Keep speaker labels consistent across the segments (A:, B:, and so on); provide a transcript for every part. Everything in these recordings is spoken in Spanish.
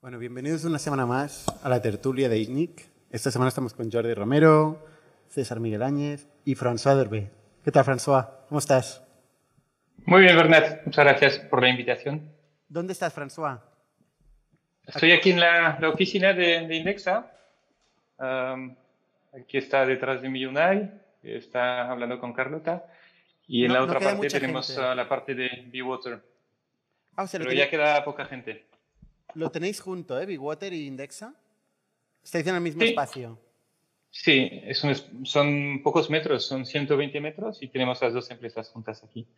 A: Bueno, bienvenidos una semana más a la tertulia de ITNIC. Esta semana estamos con Jordi Romero, César Miguel Áñez y François Derbe. ¿Qué tal, François? ¿Cómo estás?
B: Muy bien, Bernat. Muchas gracias por la invitación.
A: ¿Dónde estás, François?
B: Estoy aquí en la, oficina de, Indexa. aquí está detrás de mí Unai, está hablando con Carlota. Y en la otra parte tenemos la parte de Bewater. Ah, Pero ya queda poca gente.
A: Lo tenéis junto, ¿eh? Bewater y Indexa. ¿Estáis en el mismo espacio?
B: Sí, son pocos metros, son 120 metros y tenemos las dos empresas juntas aquí.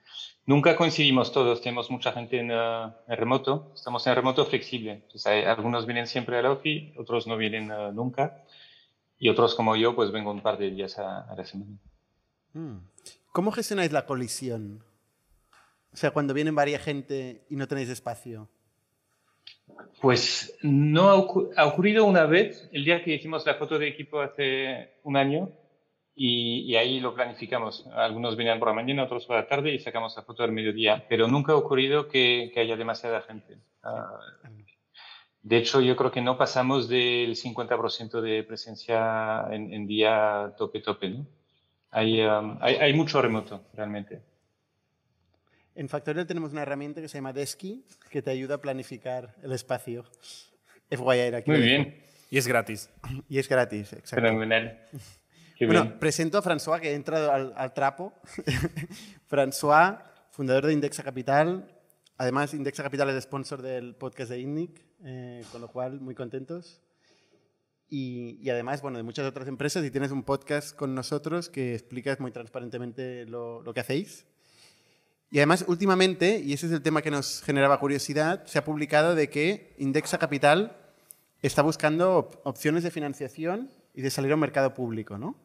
B: Nunca coincidimos todos, tenemos mucha gente en, uh, remoto, estamos en remoto flexible. algunos vienen siempre a la OFI, otros no vienen uh, nunca y otros como yo, pues vengo un par de días a, la semana.
A: Hmm. ¿Cómo gestionáis la colisión? O sea, cuando vienen varias gente y no tenéis espacio.
B: Pues no ha, ocurrido una vez, el día que hicimos la foto de equipo hace un año, y, ahí lo planificamos. Algunos venían por la mañana, otros por la tarde y sacamos la foto del mediodía, pero nunca ha ocurrido que, haya demasiada gente. Ah, de hecho, yo creo que no pasamos del 50% de presencia en, día tope-tope. ¿no? Hay, um, hay, hay mucho remoto, realmente.
A: En Factorial tenemos una herramienta que se llama Desky que te ayuda a planificar el espacio. FYI aquí.
B: Muy bien.
C: Y es gratis.
A: Y es gratis, exacto.
B: Fenomenal.
A: bueno, presento a François, que ha entrado al, trapo. François, fundador de Indexa Capital. Además, Indexa Capital es sponsor del podcast de INNIC, eh, con lo cual muy contentos. Y, además, bueno, de muchas otras empresas y tienes un podcast con nosotros que explicas muy transparentemente lo, lo que hacéis. Y además, últimamente, y ese es el tema que nos generaba curiosidad, se ha publicado de que Indexa Capital está buscando opciones de financiación y de salir a un mercado público, ¿no?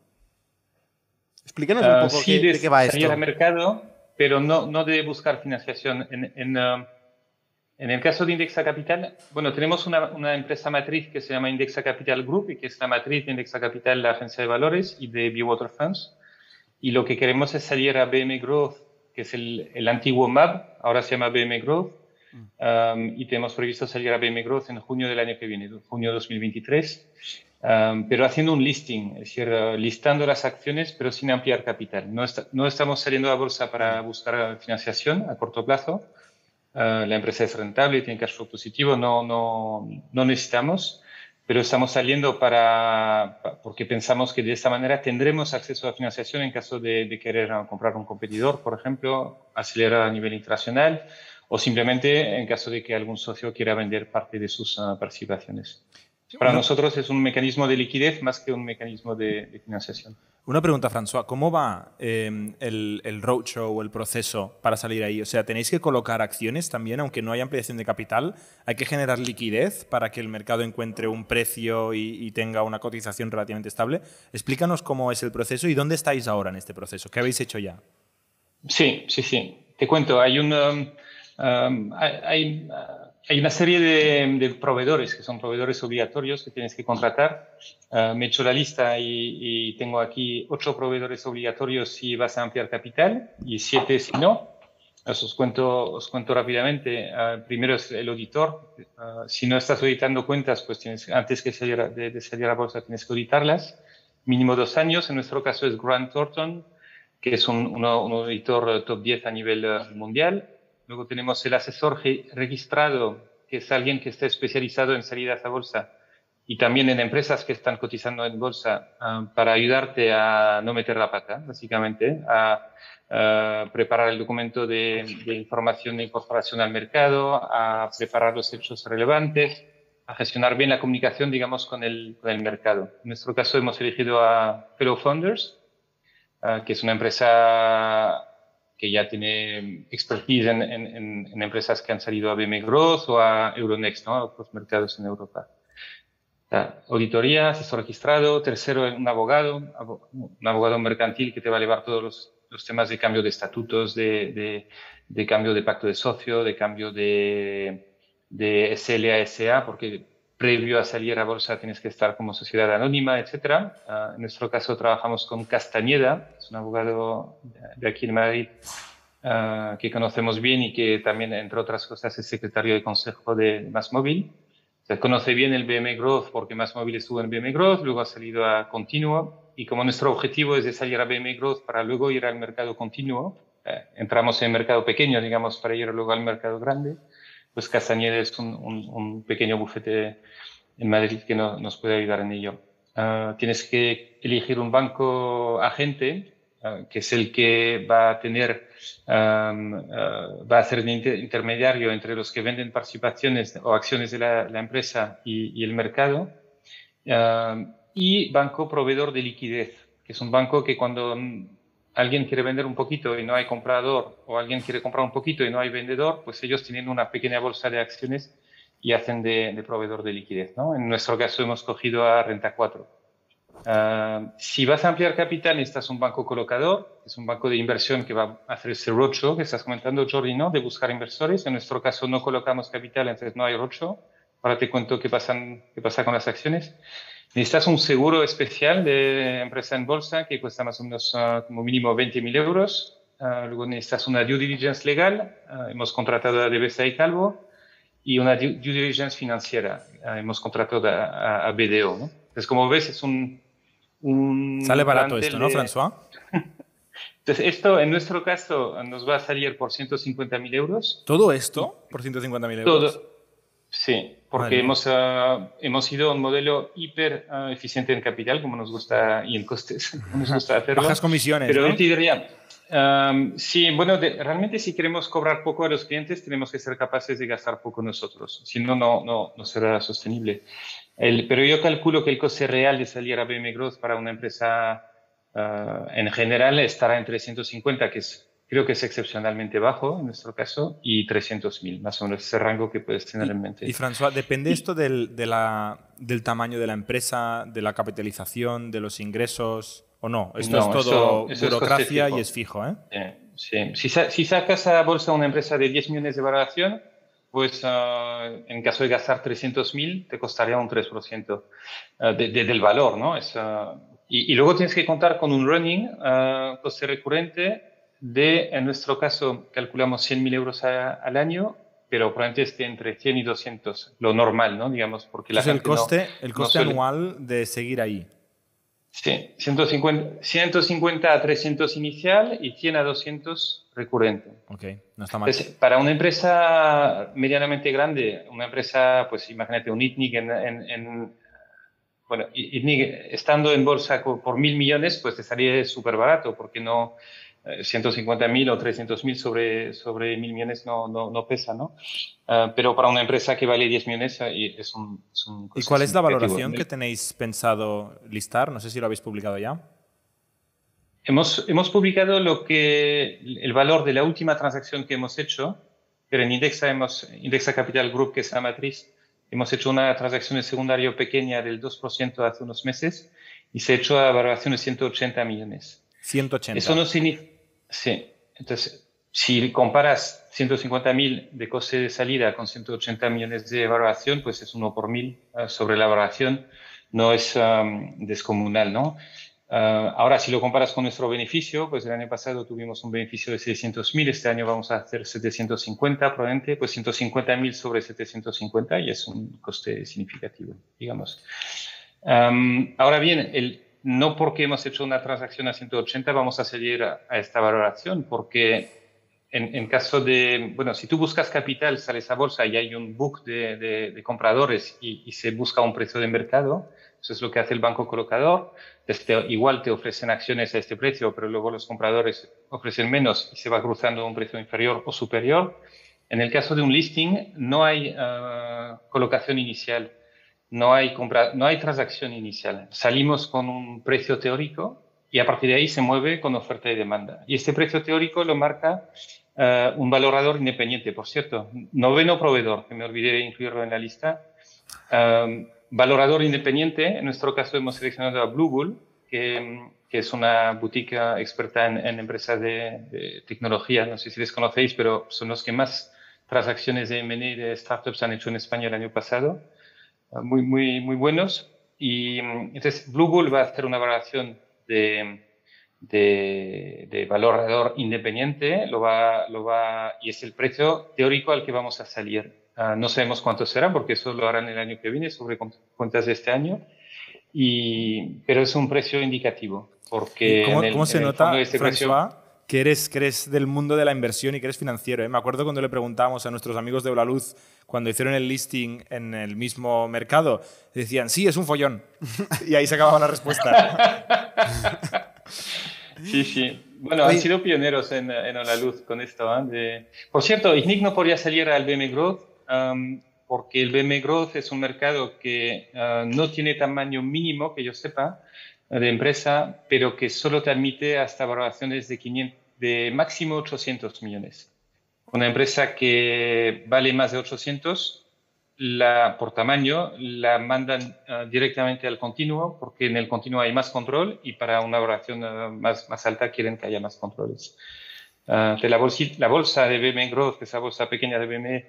A: Explícanos un ah, poco de, qué va esto.
B: Salir al mercado, pero no, no de buscar financiación. En, en, uh, en, el caso de Indexa Capital, bueno, tenemos una, una, empresa matriz que se llama Indexa Capital Group y que es la matriz de Indexa Capital, la agencia de valores y de Bewater Funds. Y lo que queremos es salir a BM Growth que es el, el antiguo MAB, ahora se llama BM Growth, um, y tenemos previsto salir a BM Growth en junio del año que viene, junio 2023, um, pero haciendo un listing, es decir, listando las acciones, pero sin ampliar capital. No, no estamos saliendo a bolsa para buscar financiación a corto plazo. Uh, la empresa es rentable, tiene cash flow positivo, no, no, no necesitamos pero estamos saliendo para, porque pensamos que de esta manera tendremos acceso a financiación en caso de, querer comprar un competidor, por ejemplo, acelerar a nivel internacional o simplemente en caso de que algún socio quiera vender parte de sus ah, participaciones. Para nosotros es un mecanismo de liquidez más que un mecanismo de, financiación.
C: Una pregunta, François. ¿Cómo va em, el, el roadshow o el proceso para salir ahí? O sea, ¿tenéis que colocar acciones también, aunque no haya ampliación de capital? ¿Hay que generar liquidez para que el mercado encuentre un precio y, tenga una cotización relativamente estable? Explícanos cómo es el proceso y dónde estáis ahora en este proceso. ¿Qué habéis hecho ya?
B: Sí, sí, sí. Te cuento. Hay un... Um, um, hay, hay una serie de, proveedores que son proveedores obligatorios que tienes que contratar. Ah, me he hecho la lista y, tengo aquí ocho proveedores obligatorios si vas a ampliar capital y siete si no. Os cuento, os cuento rápidamente. Ah, primero es el auditor. Ah, si no estás auditando cuentas, pues tienes, antes que salir, de, salir a bolsa tienes que auditarlas. Mínimo dos años. En nuestro caso es Grant Thornton, que es un, un auditor top 10 a nivel mundial Luego tenemos el asesor registrado, que es alguien que está especializado en salidas a bolsa y también en empresas que están cotizando en bolsa ah, para ayudarte a no meter la pata, básicamente, a, preparar el documento de, información de incorporación al mercado, a preparar los hechos relevantes, a gestionar bien la comunicación, digamos, con el, mercado. En nuestro caso hemos elegido a Fellow Founders, ah, que es una empresa que ya tiene expertise en, en, empresas que han salido a BM Growth o a Euronext, ¿no? a otros mercados en Europa. auditoría, asesor registrado. Tercero, un abogado, un abogado mercantil que te va a llevar todos los, los temas de cambio de estatutos, de, de, de, cambio de pacto de socio, de cambio de, de SLA SA, porque previo a salir a bolsa tienes que estar como sociedad anónima, etc. Ah, en nuestro caso trabajamos con Castañeda, es un abogado de aquí en Madrid que conocemos bien y que también, entre otras cosas, es secretario de consejo de Más Móvil. Se conoce bien el BM Growth porque Más Móvil estuvo en BM Growth, luego ha salido a Continuo y como nuestro objetivo es de salir a BM Growth para luego ir al mercado continuo, eh, entramos en el mercado pequeño, digamos, para ir luego al mercado grande, pues Castañeda es un, un, pequeño bufete en Madrid que no, nos puede ayudar en ello. Ah, tienes que elegir un banco agente, ah, que es el que va a tener, ah, va a ser el intermediario entre los que venden participaciones o acciones de la, la empresa y, y, el mercado y banco proveedor de liquidez, que es un banco que cuando alguien quiere vender un poquito y no hay comprador, o alguien quiere comprar un poquito y no hay vendedor, pues ellos tienen una pequeña bolsa de acciones y hacen de, proveedor de liquidez. ¿no? En nuestro caso hemos cogido a Renta 4. Ah, si vas a ampliar capital, necesitas un banco colocador, es un banco de inversión que va a hacer ese rocho que estás comentando, Jordi, ¿no? de buscar inversores. En nuestro caso no colocamos capital, entonces no hay rocho. Ahora te cuento qué, pasan, qué pasa con las acciones. Necesitas un seguro especial de empresa en bolsa que cuesta más o menos ah, como mínimo 20.000 euros. Uh, luego necesitas una due diligence legal. Uh, hemos contratado a DBSA y Calvo. Y una due, diligence financiera. hemos contratado a, a, BDO. ¿no? Entonces, como ves, es un... un
C: Sale barato esto, ¿no, François?
B: Entonces, esto en nuestro caso nos va a salir por 150.000 euros.
C: ¿Todo esto por 150.000 euros?
B: Todo, Sí, porque hemos, uh, hemos ido a un modelo hiper uh, eficiente en capital, como nos gusta, y en costes, como nos gusta hacerlo.
C: Bajas comisiones.
B: Pero
C: ¿no?
B: te diría, um, sí, bueno, de, realmente si queremos cobrar poco a los clientes, tenemos que ser capaces de gastar poco nosotros. Si no, no, no, no será sostenible. El, pero yo calculo que el coste real de salir a BM Growth para una empresa uh, en general estará entre 150, que es creo que es excepcionalmente bajo en nuestro caso, y 300.000, más o menos ese rango que puedes tener en mente.
C: Y François, ¿depende esto del, de la, del tamaño de la empresa, de la capitalización, de los ingresos o no? Esto es todo burocracia y es fijo, ¿eh?
B: Sí, Si, si, sacas a bolsa una empresa de 10 millones de valoración, pues uh, en caso de gastar 300.000 te costaría un 3% uh, de, de, del valor, ¿no? Es, uh, y, y, luego tienes que contar con un running coste recurrente de, en nuestro caso, calculamos 100.000 euros al año, pero probablemente esté entre 100 y 200, lo normal, ¿no? Digamos, porque
C: la el coste, el coste anual de seguir ahí.
B: Sí, 150, 150 a 300 inicial y 100 a 200 recurrente.
C: Ok, no está mal.
B: para una empresa medianamente grande, una empresa, pues imagínate un ITNIC en, en, bueno, ITNIC estando en bolsa por mil millones, pues te estaría súper barato, porque no, 150.000 eh, o 300.000 sobre, sobre 1.000 millones no, no, no pesa, ¿no? Uh, pero para una empresa que vale 10 millones eh, es un, es un
C: ¿Y cuál es la valoración que tenéis pensado listar? No sé si lo habéis publicado ya.
B: Hemos, hemos publicado lo que, el valor de la última transacción que hemos hecho, pero en Indexa, hemos, Indexa Capital Group, que es la matriz, hemos hecho una transacción de secundario pequeña del 2% hace unos meses y se ha hecho a valoración de 180 millones.
C: 180.
B: Eso no significa. Sí. Entonces, si comparas 150.000 de coste de salida con 180 millones de evaluación, pues es uno por mil uh, sobre la evaluación. No es um, descomunal, ¿no? Uh, ahora, si lo comparas con nuestro beneficio, pues el año pasado tuvimos un beneficio de 600.000, este año vamos a hacer 750 probablemente, pues 150.000 sobre 750 y es un coste significativo, digamos. Um, ahora bien, el, no porque hemos hecho una transacción a 180 vamos a seguir a, esta valoración, porque en, caso de, bueno, si tú buscas capital, sales a bolsa y hay un book de, compradores y, se busca un precio de mercado, eso es lo que hace el banco colocador, este, igual te ofrecen acciones a este precio, pero luego los compradores ofrecen menos y se va cruzando un precio inferior o superior. En el caso de un listing, no hay ah, colocación inicial no hay, compra, no hay transacción inicial. Salimos con un precio teórico y a partir de ahí se mueve con oferta y demanda. Y este precio teórico lo marca uh, un valorador independiente, por cierto. Noveno proveedor, que me olvidé de incluirlo en la lista. Um, valorador independiente, en nuestro caso hemos seleccionado a Blue Bull, que, que es una boutique experta en, empresas de, de, tecnología. No sé si les conocéis, pero son los que más transacciones de M&A de startups han hecho en España el año pasado muy, muy, muy buenos. Y entonces Blue Bull va a hacer una valoración de de, de valorador independiente lo va, lo va, y es el precio teórico al que vamos a salir. Ah, no sabemos cuánto será porque eso lo harán el año que viene sobre cuentas de este año, y, pero es un precio indicativo. Porque
C: ¿Cómo,
B: en el,
C: cómo se
B: en el
C: nota,
B: este precio-
C: François, que eres, que eres del mundo de la inversión y que eres financiero? ¿eh? Me acuerdo cuando le preguntábamos a nuestros amigos de Luz cuando hicieron el listing en el mismo mercado, decían, sí, es un follón. y ahí se acababa la respuesta.
B: Sí, sí. Bueno,
A: Oye.
B: han sido pioneros en, en la luz con esto. ¿eh? De- Por cierto, IGNIC no podría salir al BM Growth porque el BM Growth es un mercado que ah, no tiene tamaño mínimo, que yo sepa, de empresa, pero que solo te admite hasta valoraciones de, 500, de máximo 800 millones. Una empresa que vale más de 800, la, por tamaño, la mandan ah, directamente al continuo, porque en el continuo hay más control y para una valoración ah, más, más alta quieren que haya más controles. Ah, de la, bolsa de BM Growth, que bolsa pequeña de BM,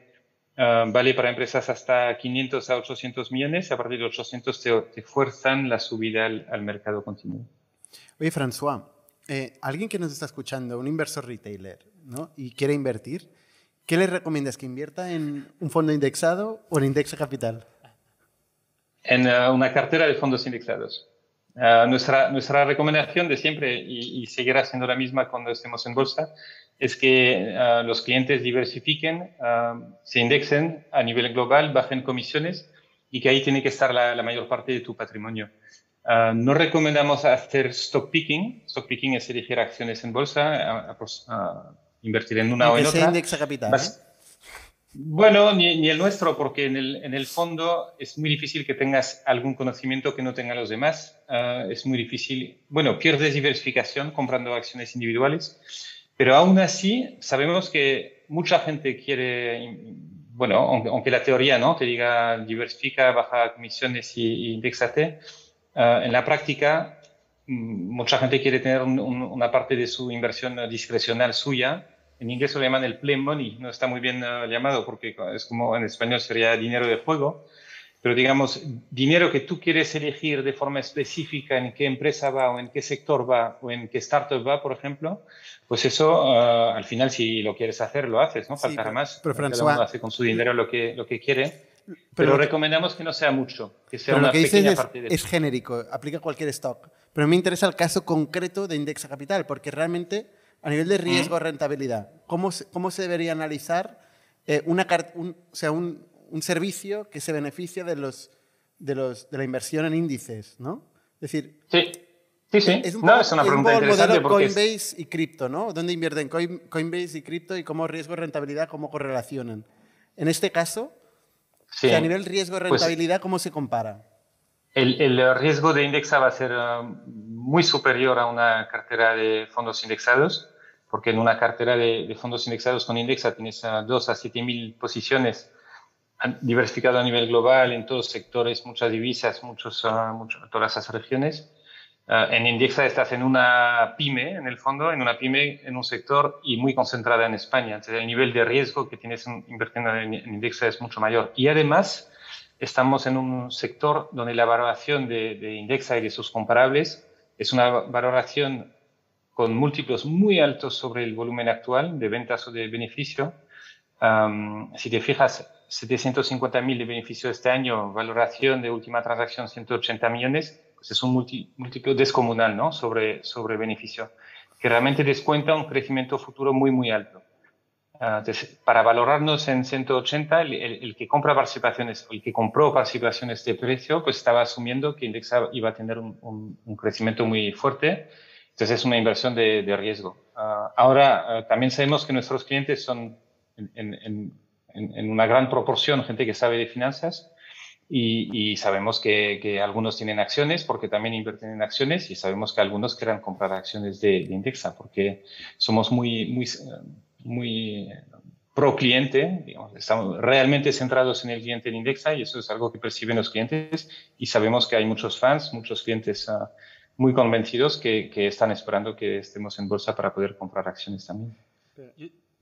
B: ah, vale para empresas hasta 500 a 800 millones a partir de 800 te, te fuerzan la subida al, al mercado continuo.
A: Oye, François, eh, alguien que nos está escuchando, un inversor retailer, ¿no? y quiere invertir, ¿qué le recomiendas? ¿Que invierta en un fondo indexado o en Indexa Capital?
B: en uh, una cartera de fondos indexados. Uh, nuestra, nuestra recomendación de siempre, y, y, seguirá siendo la misma cuando estemos en bolsa, es que uh, los clientes diversifiquen, se indexen a nivel global, bajen comisiones y que ahí tiene que estar la, la mayor parte de tu patrimonio. no recomendamos hacer stock picking. Stock picking es elegir acciones en bolsa, invertir en una o en otra.
A: Indexa Capital.
B: Vas, bueno, ni, ni, el nuestro, porque en el, en el, fondo es muy difícil que tengas algún conocimiento que no tengan los demás. Uh, es muy difícil. Bueno, pierdes diversificación comprando acciones individuales, pero aún así sabemos que mucha gente quiere, bueno, aunque, aunque la teoría no te diga diversifica, baja comisiones y, y indexate, uh, en la práctica mucha gente quiere tener un, un, una parte de su inversión discrecional suya. En inglés lo llaman el play money, no está muy bien uh, llamado porque es como en español sería dinero de juego, pero digamos, dinero que tú quieres elegir de forma específica en qué empresa va o en qué sector va o en qué startup va, por ejemplo, pues eso uh, al final si lo quieres hacer, lo haces, ¿no? Faltará
A: sí, pero,
B: más.
A: Pero
B: Cada uno hace con su dinero lo que, lo que quiere. Pero,
A: pero
B: recomendamos que no sea mucho, que sea
A: pero
B: una
A: lo que
B: pequeña
A: dices
B: parte
A: es,
B: de
A: es genérico, aplica a cualquier stock. Pero me interesa el caso concreto de Indexa Capital, porque realmente a nivel de riesgo-rentabilidad, ¿cómo ¿cómo se debería analizar eh, una, un, o sea, un, un, servicio que se beneficia de, los, de, los, de la inversión en índices? ¿no? Es decir,
B: sí. Sí, sí.
A: Es un
B: no,
A: poco,
B: es una
A: es un
B: pregunta
A: poco el
B: interesante
A: modelo
B: porque
A: Coinbase
B: es-
A: y cripto, ¿no? ¿Dónde invierten Coin- Coinbase y cripto y cómo riesgo-rentabilidad, cómo correlacionan? En este caso,
B: sí.
A: o sea, a nivel riesgo-rentabilidad,
B: Pues-
A: ¿cómo se compara?
B: El, el riesgo de indexa va a ser uh, muy superior a una cartera de fondos indexados, porque en una cartera de, de fondos indexados con indexa tienes uh, 2 a 7 mil posiciones diversificado a nivel global en todos sectores, muchas divisas, muchos, uh, mucho- todas esas regiones. Uh, en Indexa estás en una pyme, en el fondo, en una pyme, en un sector y muy concentrada en España. Entonces, el nivel de riesgo que tienes en- invirtiendo en, en Indexa es mucho mayor. Y además, estamos en un sector donde la valoración de, de Indexa y de sus comparables es una valoración con múltiplos muy altos sobre el volumen actual de ventas o de beneficio. Um, si te fijas, 750.000 de beneficio este año, valoración de última transacción 180 millones, pues es un múltiplo descomunal ¿no? sobre, sobre beneficio, que realmente descuenta un crecimiento futuro muy, muy alto. Entonces, para valorarnos en 180, el, el, el, que compra participaciones, el que compró participaciones de precio, pues estaba asumiendo que Indexa iba a tener un, un, un crecimiento muy fuerte. Entonces, es una inversión de, de riesgo. Uh, ahora, uh, también sabemos que nuestros clientes son en, en, en, una gran proporción gente que sabe de finanzas y, y sabemos que, que, algunos tienen acciones porque también invierten en acciones y sabemos que algunos quieran comprar acciones de, de Indexa porque somos muy, muy, muy pro cliente, digamos, estamos realmente centrados en el cliente en Indexa y eso es algo que perciben los clientes y sabemos que hay muchos fans, muchos clientes uh, muy convencidos que, que, están esperando que estemos en bolsa para poder comprar acciones también.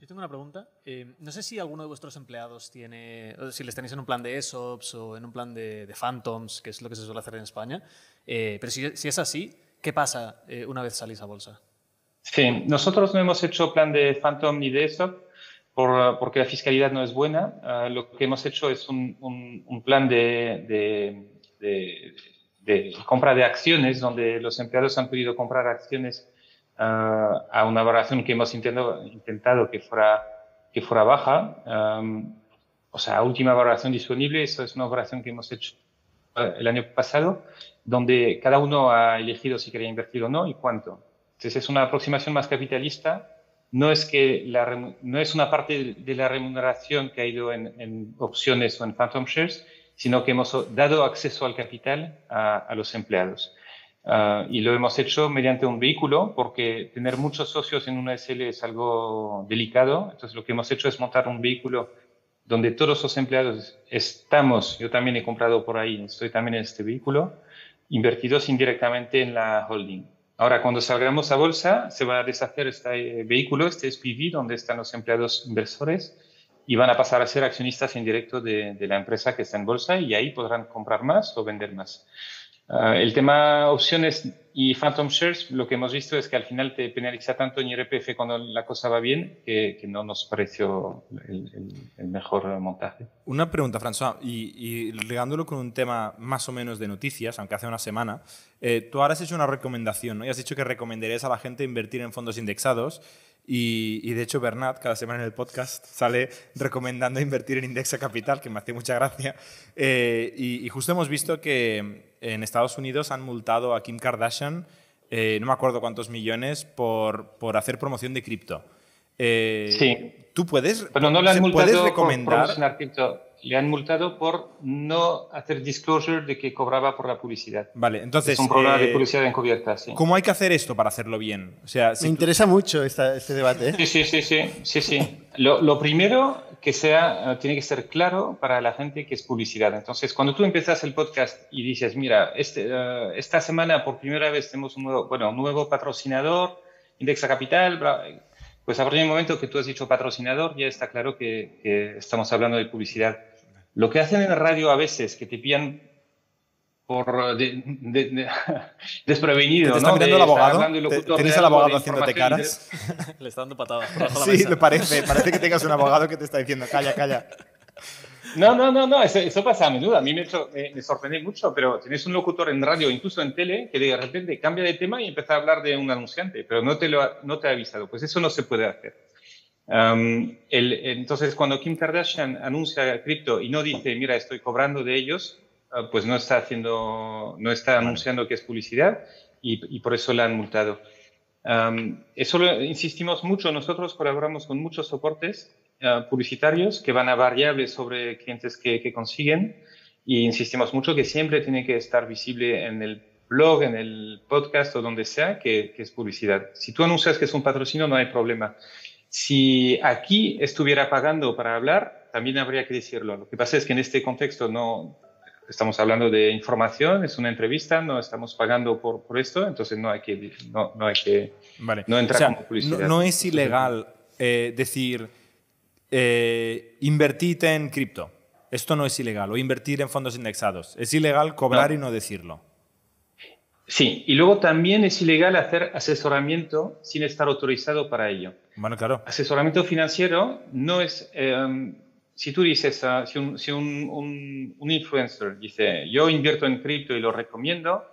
D: Yo, tengo una pregunta. Eh, no sé si alguno de vuestros empleados tiene, si les tenéis en un plan de ESOPs o en un plan de, de Phantoms, que es lo que se suele hacer en España, eh, pero si, es así, ¿Qué pasa eh, una vez salís a bolsa?
B: Sí, nosotros no hemos hecho plan de Phantom ni de ESOP por, porque la fiscalidad no es buena. Lo que hemos hecho es un, plan de, de, compra de acciones donde los empleados han podido comprar acciones a una valoración que hemos intentado, intentado que, fuera, que fuera baja. o sea, última valoración disponible, eso es una valoración que hemos hecho ah, el año pasado, donde cada uno ha elegido si quería invertir o no y cuánto. Entonces es una aproximación más capitalista. No es, que la, no es una parte de la remuneración que ha ido en, opciones o en phantom shares, sino que hemos dado acceso al capital a, los empleados. Ah, y lo hemos hecho mediante un vehículo, porque tener muchos socios en una SL es algo delicado. Entonces lo que hemos hecho es montar un vehículo donde todos los empleados estamos, yo también he comprado por ahí, estoy también en este vehículo, invertidos indirectamente en la holding. Ahora, cuando salgamos a bolsa, se va a deshacer este vehículo, este SPV, donde están los empleados inversores, y van a pasar a ser accionistas indirectos de, de la empresa que está en bolsa y ahí podrán comprar más o vender más. Ah, el tema opciones y phantom shares, lo que hemos visto es que al final te penaliza tanto en IRPF cuando la cosa va bien que, no nos pareció el, mejor montaje.
C: Una pregunta, François, y, ligándolo con un tema más o menos de noticias, aunque hace una semana, eh, tú ahora has hecho una recomendación ¿no? y has dicho que recomendarías a la gente invertir en fondos indexados. Y, de hecho, Bernat, cada semana en el podcast, sale recomendando invertir en Indexa Capital, que me hace mucha gracia. Eh, y, justo hemos visto que en Estados Unidos han multado a Kim Kardashian, eh, no me acuerdo cuántos millones, por, por hacer promoción de cripto.
B: Eh, sí.
C: ¿Tú puedes,
B: Pero no le han multado recomendar? Por cripto le han multado por no hacer disclosure de que cobraba por la publicidad.
C: Vale, entonces.
B: Es un problema de eh, publicidad encubierta, sí.
C: ¿Cómo hay que hacer esto para hacerlo bien? O sea,
A: Me interesa mucho este debate.
B: ¿eh? Sí, sí, sí, sí, sí. Lo, primero que sea, eh, tiene que ser claro para la gente que es publicidad. Entonces, cuando tú empiezas el podcast y dices, mira, este, esta semana por primera vez tenemos un nuevo, bueno, un nuevo patrocinador, Indexa Capital, pues a partir del momento que tú has dicho patrocinador, ya está claro que, que estamos hablando de publicidad. Lo que hacen en la radio a veces, que te pillan por desprevenido.
C: ¿Te está mirando el abogado? ¿Tienes al abogado haciéndote caras?
D: Le está dando patadas.
C: sí, me parece. Parece que tengas un abogado que te está diciendo, calla, calla.
B: No, no, no, no, eso, pasa a menudo. A mí me, me, sorprende mucho, pero tienes un locutor en radio, incluso en tele, que de repente cambia de tema y empieza a hablar de un anunciante, pero no te, lo no te ha avisado. Pues eso no se puede hacer entonces, cuando Kim Kardashian anuncia cripto y no dice, mira, estoy cobrando de ellos, ah, pues no está haciendo, no está anunciando que es publicidad y, por eso la han multado. Eso lo insistimos mucho. Nosotros colaboramos con muchos soportes ah, publicitarios que van a variables sobre clientes que, consiguen y insistimos mucho que siempre tiene que estar visible en el blog, en el podcast o donde sea que, que es publicidad. Si tú anuncias que es un patrocinio, no hay problema. Si aquí estuviera pagando para hablar, también habría que decirlo. Lo que pasa es que en este contexto no estamos hablando de información, es una entrevista, no estamos pagando por, por esto, entonces no hay que no, no hay que no entrar como publicidad.
C: No, es ilegal eh, decir eh, invertid en cripto. Esto no es ilegal. O invertir en fondos indexados. Es ilegal cobrar y no decirlo.
B: Sí, y luego también es ilegal hacer asesoramiento sin estar autorizado para ello.
C: Bueno, claro.
B: Asesoramiento financiero no es, em, si tú dices, ah, si, un, si un, un, influencer dice, yo invierto en cripto y lo recomiendo,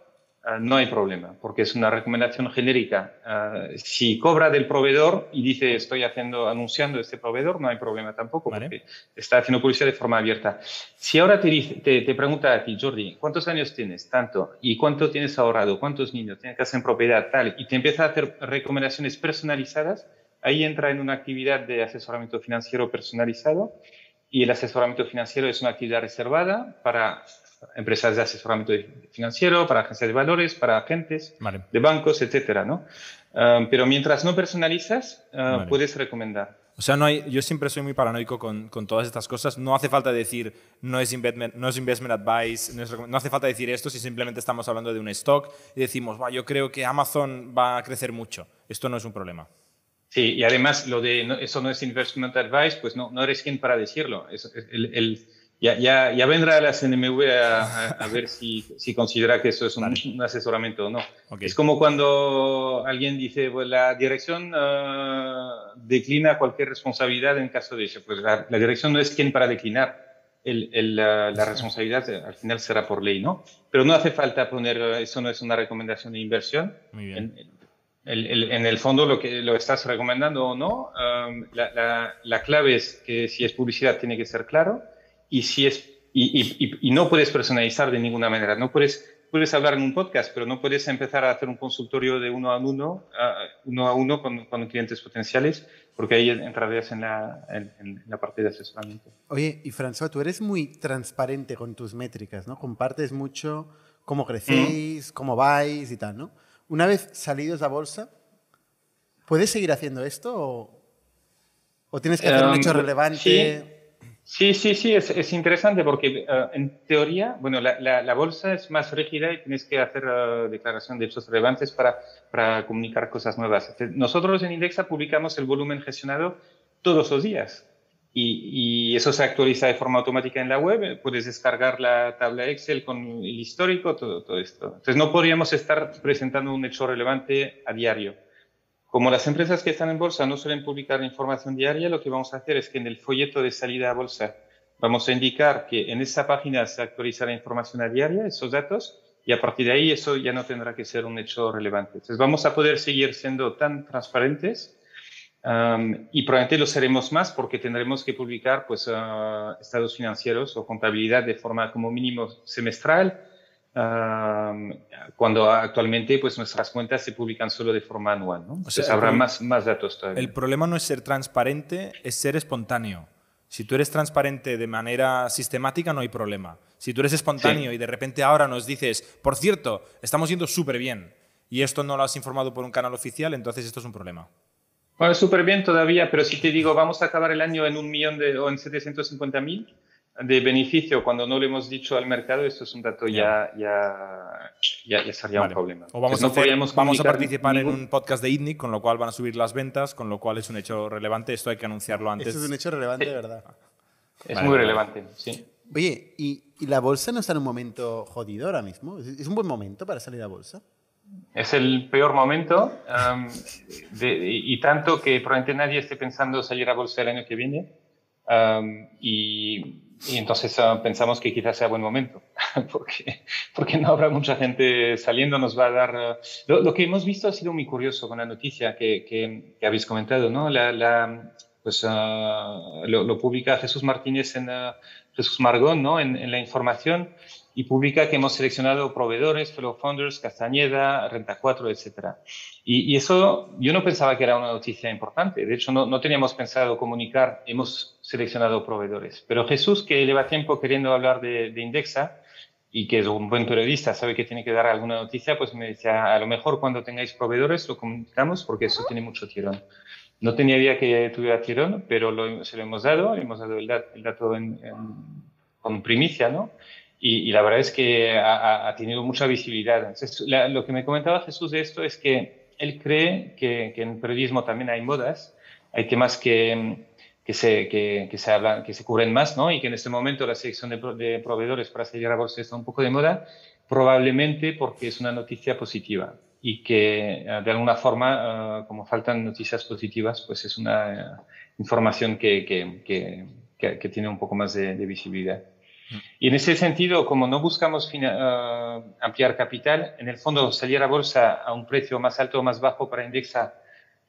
B: Ah, no hay problema, porque es una recomendación genérica. Ah, si cobra del proveedor y dice estoy haciendo, anunciando este proveedor, no hay problema tampoco, porque está haciendo publicidad de forma abierta. Si ahora te, te, te, pregunta a ti, Jordi, ¿cuántos años tienes? Tanto. ¿Y cuánto tienes ahorrado? ¿Cuántos niños? ¿Tienes casa en propiedad? Tal. Y te empieza a hacer recomendaciones personalizadas, ahí entra en una actividad de asesoramiento financiero personalizado. Y el asesoramiento financiero es una actividad reservada para empresas de asesoramiento financiero, para agencias de valores, para agentes de bancos, etcétera, ¿no? Ah, pero mientras no personalizas, ah, puedes recomendar.
C: O sea, no hay, yo siempre soy muy paranoico con, con, todas estas cosas. No hace falta decir no es investment, no es investment advice, no, hace falta decir esto si simplemente estamos hablando de un stock y decimos, yo creo que Amazon va a crecer mucho. Esto no es un problema.
B: Sí, y además lo de eso no es investment advice, pues no, no eres quien para decirlo. el, ya, ya, ya vendrá la CNMV a, a, ver si, si, considera que eso es un, un asesoramiento o no.
C: Okay.
B: Es como cuando alguien dice, pues la dirección uh, declina cualquier responsabilidad en caso de eso. Pues la, la dirección no es quien para declinar. El, el, la, la, responsabilidad eh, al final será por ley, ¿no? Pero no hace falta poner, eso no es una recomendación de inversión.
C: Muy bien.
B: En, el, el, en el fondo lo que lo estás recomendando o no, um, la, la, la, clave es que si es publicidad tiene que ser claro y si es y, y, y, no puedes personalizar de ninguna manera, no puedes puedes hablar en un podcast, pero no puedes empezar a hacer un consultorio de uno a uno, uh, uno a uno con, con, clientes potenciales, porque ahí entrarías en la, en, en la parte de asesoramiento.
A: Oye, y François, tú eres muy transparente con tus métricas, ¿no? Compartes mucho cómo crecéis, mm. cómo vais y tal, ¿no? Una vez salidos a bolsa, ¿puedes seguir haciendo esto o, o tienes que hacer um, un hecho relevante?
B: Sí. Sí, sí, sí, es, es interesante porque uh, en teoría, bueno, la, la, la, bolsa es más rígida y tienes que hacer uh, declaración de hechos relevantes para, para comunicar cosas nuevas. Nosotros en Indexa publicamos el volumen gestionado todos los días y, y, eso se actualiza de forma automática en la web. Puedes descargar la tabla Excel con el histórico, todo, todo esto. Entonces no podríamos estar presentando un hecho relevante a diario. Como las empresas que están en bolsa no suelen publicar información diaria, lo que vamos a hacer es que en el folleto de salida a bolsa vamos a indicar que en esa página se actualiza la información a diaria, esos datos, y a partir de ahí eso ya no tendrá que ser un hecho relevante. Entonces vamos a poder seguir siendo tan transparentes um, y probablemente lo seremos más porque tendremos que publicar pues, uh, estados financieros o contabilidad de forma como mínimo semestral, cuando actualmente pues nuestras cuentas se publican solo de forma anual. ¿no? O sea, Entonces habrá más, más datos todavía.
C: El problema no es ser transparente, es ser espontáneo. Si tú eres transparente de manera sistemática, no hay problema. Si tú eres espontáneo sí. y de repente ahora nos dices, por cierto, estamos yendo súper bien y esto no lo has informado por un canal oficial, entonces esto es un problema.
B: Bueno, súper bien todavía, pero si te digo, vamos a acabar el año en un millón de, o en 750 mil, de beneficio cuando no lo hemos dicho al mercado, esto es un dato ya, ya, ya, ya sería vale. un problema.
C: O vamos, Entonces, a, hacer, no vamos a participar ningún... en un podcast de ITNIC, con lo cual van a subir las ventas, con lo cual es un hecho relevante. Esto hay que anunciarlo antes.
A: Esto es un hecho relevante,
B: sí.
A: de verdad.
B: Es vale, muy relevante, sí.
A: Oye, ¿y, ¿y, la bolsa no está en un momento jodido ahora mismo? ¿Es un buen momento para salir a bolsa?
B: Es el peor momento y tanto que probablemente nadie esté pensando salir a bolsa el año que viene. Y entonces uh, pensamos que quizás sea buen momento, porque, porque no habrá mucha gente saliendo, nos va a dar... Uh, lo, que hemos visto ha sido muy curioso con la noticia que, que, habéis comentado, ¿no? La, pues uh, lo, publica Jesús Martínez en Jesús Margón, ¿no? En, la información y publica que hemos seleccionado proveedores, fellow founders, Castañeda, Renta 4, etc. Y, y, eso yo no pensaba que era una noticia importante. De hecho, no, no, teníamos pensado comunicar, hemos seleccionado proveedores. Pero Jesús, que lleva tiempo queriendo hablar de, de Indexa y que es un buen periodista, sabe que tiene que dar alguna noticia, pues me decía, a lo mejor cuando tengáis proveedores lo comunicamos porque eso tiene mucho tirón. No tenía idea que tuviera tirón, pero lo, se lo hemos dado, hemos dado el, dat, el dato en, en, con primicia, ¿no? Y, y, la verdad es que ha, ha tenido mucha visibilidad. Entonces, la, lo que me comentaba Jesús de esto es que él cree que, que, en periodismo también hay modas, hay temas que, que, se, que, que, se hablan, que se cubren más, ¿no? Y que en este momento la selección de, de proveedores para salir a bolsa está un poco de moda, probablemente porque es una noticia positiva y que eh, de alguna forma, uh, como faltan noticias positivas, pues es una uh, información que, que, que, tiene un poco más de, de visibilidad. Y en ese sentido, como no buscamos uh, ampliar capital, en el fondo salir a bolsa a un precio más alto o más bajo para Indexa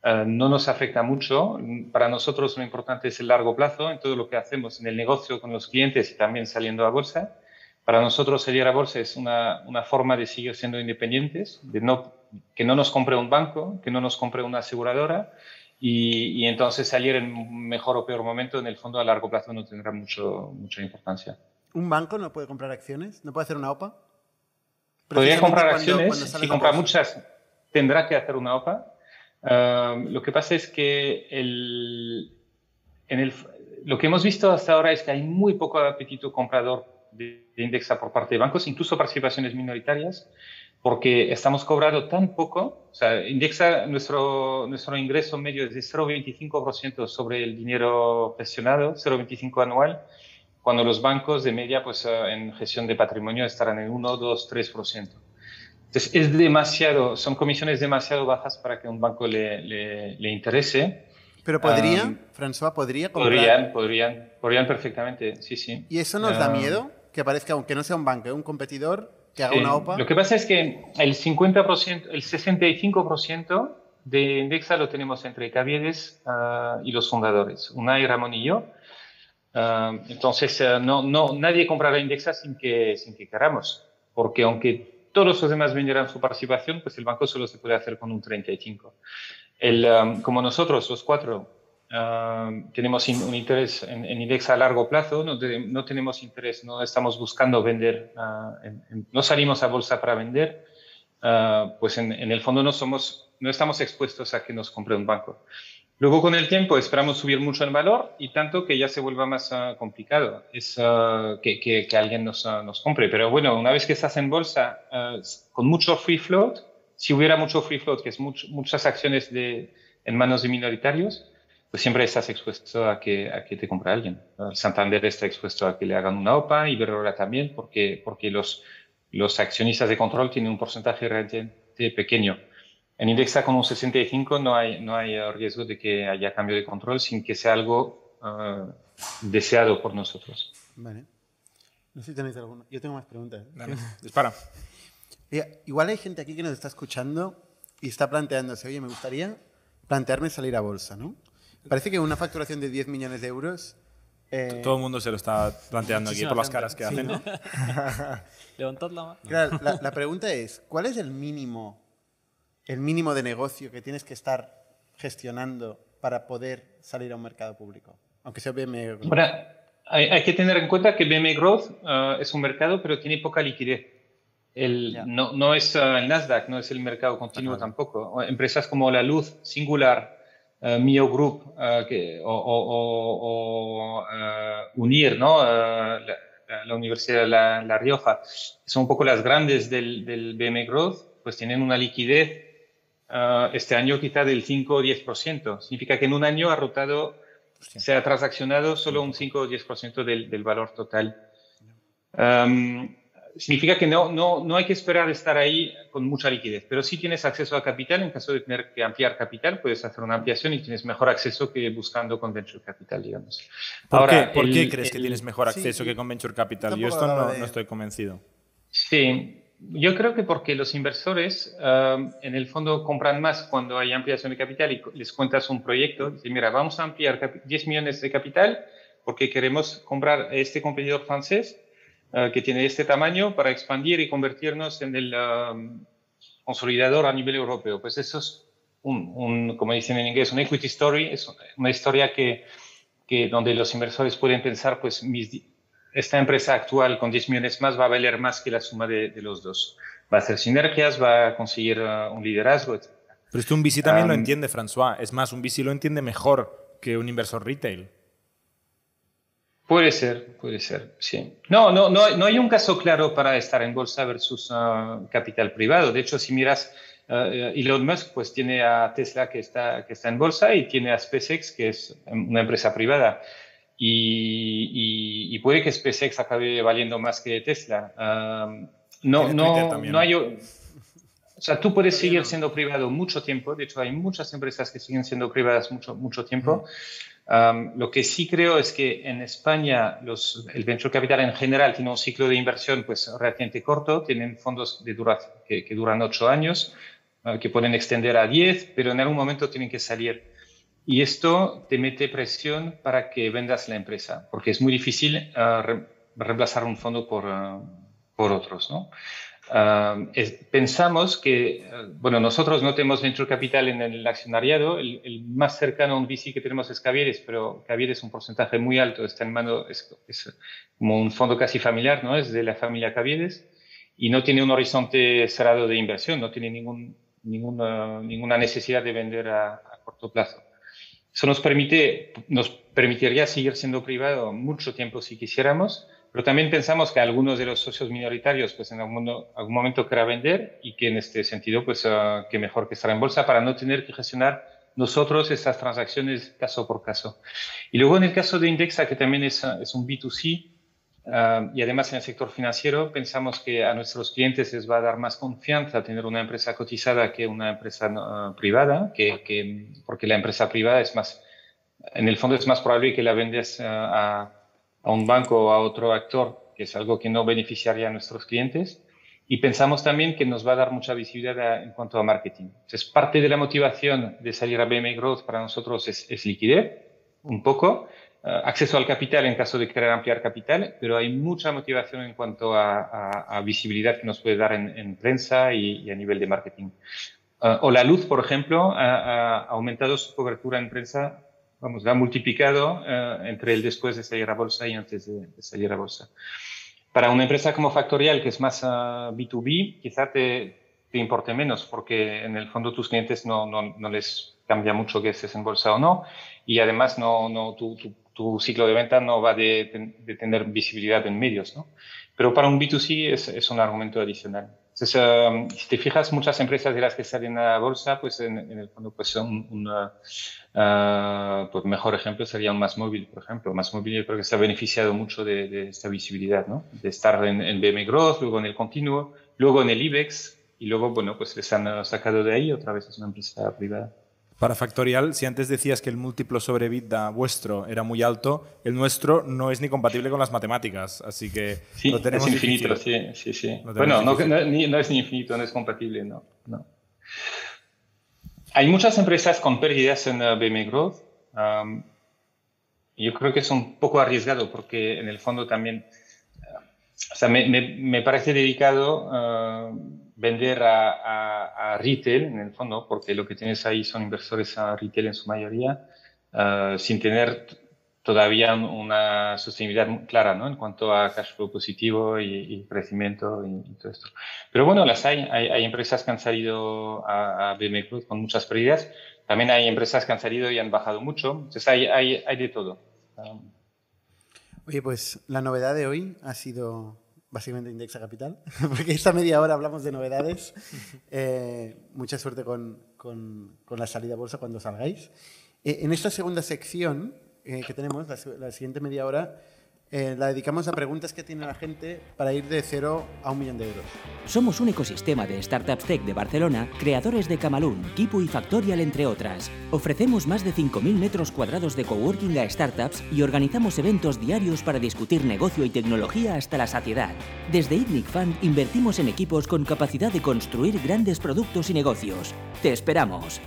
B: uh, no nos afecta mucho. Para nosotros lo importante es el largo plazo en todo lo que hacemos en el negocio con los clientes y también saliendo a bolsa. Para nosotros salir a bolsa es una, una forma de seguir siendo independientes, de no, que no nos compre un banco, que no nos compre una aseguradora, y, y, entonces salir en mejor o peor momento, en el fondo a largo plazo no tendrá mucho, mucha importancia.
A: ¿Un banco no puede comprar acciones? ¿No puede hacer una OPA?
B: Podría comprar cuando, acciones, cuando si compra muchas tendrá que hacer una OPA. Uh, lo que pasa es que el, en el, lo que hemos visto hasta ahora es que hay muy poco apetito comprador de, de Indexa por parte de bancos, incluso participaciones minoritarias, porque estamos cobrando tan poco. O sea, Indexa, nuestro, nuestro ingreso medio es de 0,25% sobre el dinero gestionado, 0,25 anual cuando los bancos de media pues, eh, en gestión de patrimonio estarán en 1, 2, 3%. Entonces, es demasiado, son comisiones demasiado bajas para que un banco le, le, interese.
A: Pero podría, François, podría
B: comprar. Podrían, podrían, podrían perfectamente, sí, sí.
A: ¿Y eso nos da miedo? Que aparezca, aunque no sea un banco, un competidor que haga una OPA.
B: Lo que pasa es que el 50%, el 65% de Indexa lo tenemos entre Caviedes ah, y los fundadores, Unai, Ramón y yo. Ah, entonces, eh, no, no, nadie comprará Indexa sin que, sin que queramos, porque aunque todos los demás vendieran su participación, pues el banco solo se puede hacer con un 35. El, um, como nosotros, los cuatro, um, tenemos un interés en, Indexa a largo plazo, no, no, tenemos interés, no estamos buscando vender, uh, no salimos a bolsa para vender, uh, pues en, en, el fondo no, somos, no estamos expuestos a que nos compre un banco. Luego con el tiempo esperamos subir mucho en valor y tanto que ya se vuelva más ah, complicado es, ah, que, que, alguien nos, ah, nos, compre. Pero bueno, una vez que estás en bolsa con mucho free float, si hubiera mucho free float, que es muchas acciones de, en manos de minoritarios, pues siempre estás expuesto a que, a que te compre alguien. Santander está expuesto a que le hagan una OPA, Iberdrola también, porque, porque los, los accionistas de control tienen un porcentaje realmente pequeño. En Indexa con un 65 no hay, no hay riesgo de que haya cambio de control sin que sea algo uh, deseado por nosotros.
A: Vale. No sé si tenéis alguna. Yo tengo más preguntas.
C: Dale, dispara.
A: Igual hay gente aquí que nos está escuchando y está planteándose, oye, me gustaría plantearme salir a bolsa, ¿no? Parece que una facturación de 10 millones de euros...
C: Eh, Todo el mundo se lo está planteando aquí por las caras que hacen. ¿no?
D: Levantad la mano.
A: Claro, la, la pregunta es, ¿cuál es el mínimo el mínimo de negocio que tienes que estar gestionando para poder salir a un mercado público? Aunque sea BME
B: Growth. hay, que tener en cuenta que BME Growth uh, es un mercado, pero tiene poca liquidez. El, no, no, es uh, el Nasdaq, no es el mercado continuo tampoco. Empresas como La Luz, Singular, uh, Mio Group que, o, Unir, ¿no? La, Universidad de la, Rioja, son un poco las grandes del, del BME Growth, pues tienen una liquidez Ah, este año quizá del 5 o 10%. Significa que en un año ha rotado, se ha transaccionado solo un 5 o 10% del, del valor total. significa que no, no, no hay que esperar estar ahí con mucha liquidez, pero si tienes acceso a capital. En caso de tener que ampliar capital, puedes hacer una ampliación y tienes mejor acceso que buscando con Venture Capital, digamos.
C: ¿Por, Ahora, qué, ¿por qué crees que tienes mejor acceso que con Venture Capital? Yo esto no, no estoy convencido.
B: Sí, yo creo que porque los inversores um, en el fondo compran más cuando hay ampliación de capital y les cuentas un proyecto. Dicen, mira, vamos a ampliar 10 millones de capital porque queremos comprar este competidor francés uh, que tiene este tamaño para expandir y convertirnos en el um, consolidador a nivel europeo. Pues eso es un, un, como dicen en inglés, un equity story, es una historia que, que donde los inversores pueden pensar, pues mis esta empresa actual con 10 millones más va a valer más que la suma de, los dos. Va a hacer sinergias, va a conseguir uh, un liderazgo, etc.
C: Pero esto un VC también lo entiende, François. Es más, un VC lo entiende mejor que un inversor retail.
B: Puede ser, puede ser, sí. No, no, no, no hay un caso claro para estar en bolsa versus uh, capital privado. De hecho, si miras uh, Elon Musk, pues tiene a Tesla que está, que está en bolsa y tiene a SpaceX, que es una empresa privada y, puede que SpaceX acabe valiendo más que Tesla. no, no, no hay... O sea, tú puedes seguir siendo privado mucho tiempo. De hecho, hay muchas empresas que siguen siendo privadas mucho, mucho tiempo. lo que sí creo es que en España los, el venture capital en general tiene un ciclo de inversión pues relativamente corto. Tienen fondos de duración que, que duran ocho años, ah, que pueden extender a diez, pero en algún momento tienen que salir. Y esto te mete presión para que vendas la empresa, porque es muy difícil uh, reemplazar un fondo por, uh, por otros. ¿no? Uh, pensamos que, bueno, nosotros no tenemos venture capital en el accionariado, el, más cercano a un VC que tenemos es Cavieres, pero Cavieres es un porcentaje muy alto, está en mano, es, es, como un fondo casi familiar, ¿no? Es de la familia Cavieres y no tiene un horizonte cerrado de inversión, no tiene ningún, ninguna, ninguna necesidad de vender a, a corto plazo. Eso nos, permite, nos permitiría seguir siendo privado mucho tiempo si quisiéramos, pero también pensamos que algunos de los socios minoritarios pues en algún, algún momento querrá vender y que en este sentido pues uh, que mejor que estar en bolsa para no tener que gestionar nosotros estas transacciones caso por caso. Y luego en el caso de Indexa, que también es, es un B2C, Ah, y además en el sector financiero pensamos que a nuestros clientes les va a dar más confianza tener una empresa cotizada que una empresa ah, privada, que, porque la empresa privada es más, en el fondo es más probable que la vendes a, a un banco o a otro actor, que es algo que no beneficiaría a nuestros clientes. Y pensamos también que nos va a dar mucha visibilidad en cuanto a marketing. Entonces, parte de la motivación de salir a BM Growth para nosotros es, es liquidez, un poco, acceso al capital en caso de querer ampliar capital, pero hay mucha motivación en cuanto a, visibilidad que nos puede dar en, prensa y, a nivel de marketing. Eh, o la luz, por ejemplo, ha, aumentado su cobertura en prensa, vamos, la ha multiplicado eh, entre el después de salir a bolsa y antes de, salir a bolsa. Para una empresa como Factorial, que es más B2B, quizá te, te, importe menos, porque en el fondo tus clientes no, no, no les cambia mucho que estés en bolsa o no, y además no, no, tu, tu tu ciclo de venta no va de, de, tener visibilidad en medios, ¿no? Pero para un B2C es, es un argumento adicional. Entonces, um, si te fijas, muchas empresas de las que salen a la bolsa, pues en, el fondo, pues son un uh, pues mejor ejemplo sería un Más Móvil, por ejemplo. Más Móvil yo creo que se ha beneficiado mucho de, de esta visibilidad, ¿no? De estar en, en, BM Growth, luego en el continuo, luego en el IBEX, y luego, bueno, pues les han sacado de ahí, otra vez es una empresa privada.
C: Para Factorial, si antes decías que el múltiplo sobre EBITDA vuestro era muy alto, el nuestro no es ni compatible con las matemáticas, así que
B: sí, lo tenemos es infinito, sí, sí, sí. Bueno, no, es ni infinito, no es compatible, no, no. Hay muchas empresas con pérdidas en uh, BM Growth. yo creo que es un poco arriesgado porque en el fondo también, uh, o sea, me, me, parece dedicado uh, vender a, retail, en el fondo, porque lo que tienes ahí son inversores a retail en su mayoría, eh, sin tener todavía una sostenibilidad clara ¿no? en cuanto a cash flow positivo y, crecimiento y, todo esto. Pero bueno, las hay. hay. empresas que han salido a, a con muchas pérdidas. También hay empresas que han salido y han bajado mucho. Entonces hay, hay, hay de todo.
A: Oye, pues la novedad de hoy ha sido básicamente Indexa Capital, porque esta media hora hablamos de novedades. Eh, mucha suerte con, con, con, la salida a bolsa cuando salgáis. Eh, en esta segunda sección eh, que tenemos, la, la, siguiente media hora, eh, la dedicamos a preguntas que tiene la gente para ir de cero a un millón de euros.
E: Somos un ecosistema de startups tech de Barcelona, creadores de Camalún, Kipu y Factorial, entre otras. Ofrecemos más de 5.000 metros cuadrados de coworking a startups y organizamos eventos diarios para discutir negocio y tecnología hasta la saciedad. Desde ITNIC Fund invertimos en equipos con capacidad de construir grandes productos y negocios. ¡Te esperamos!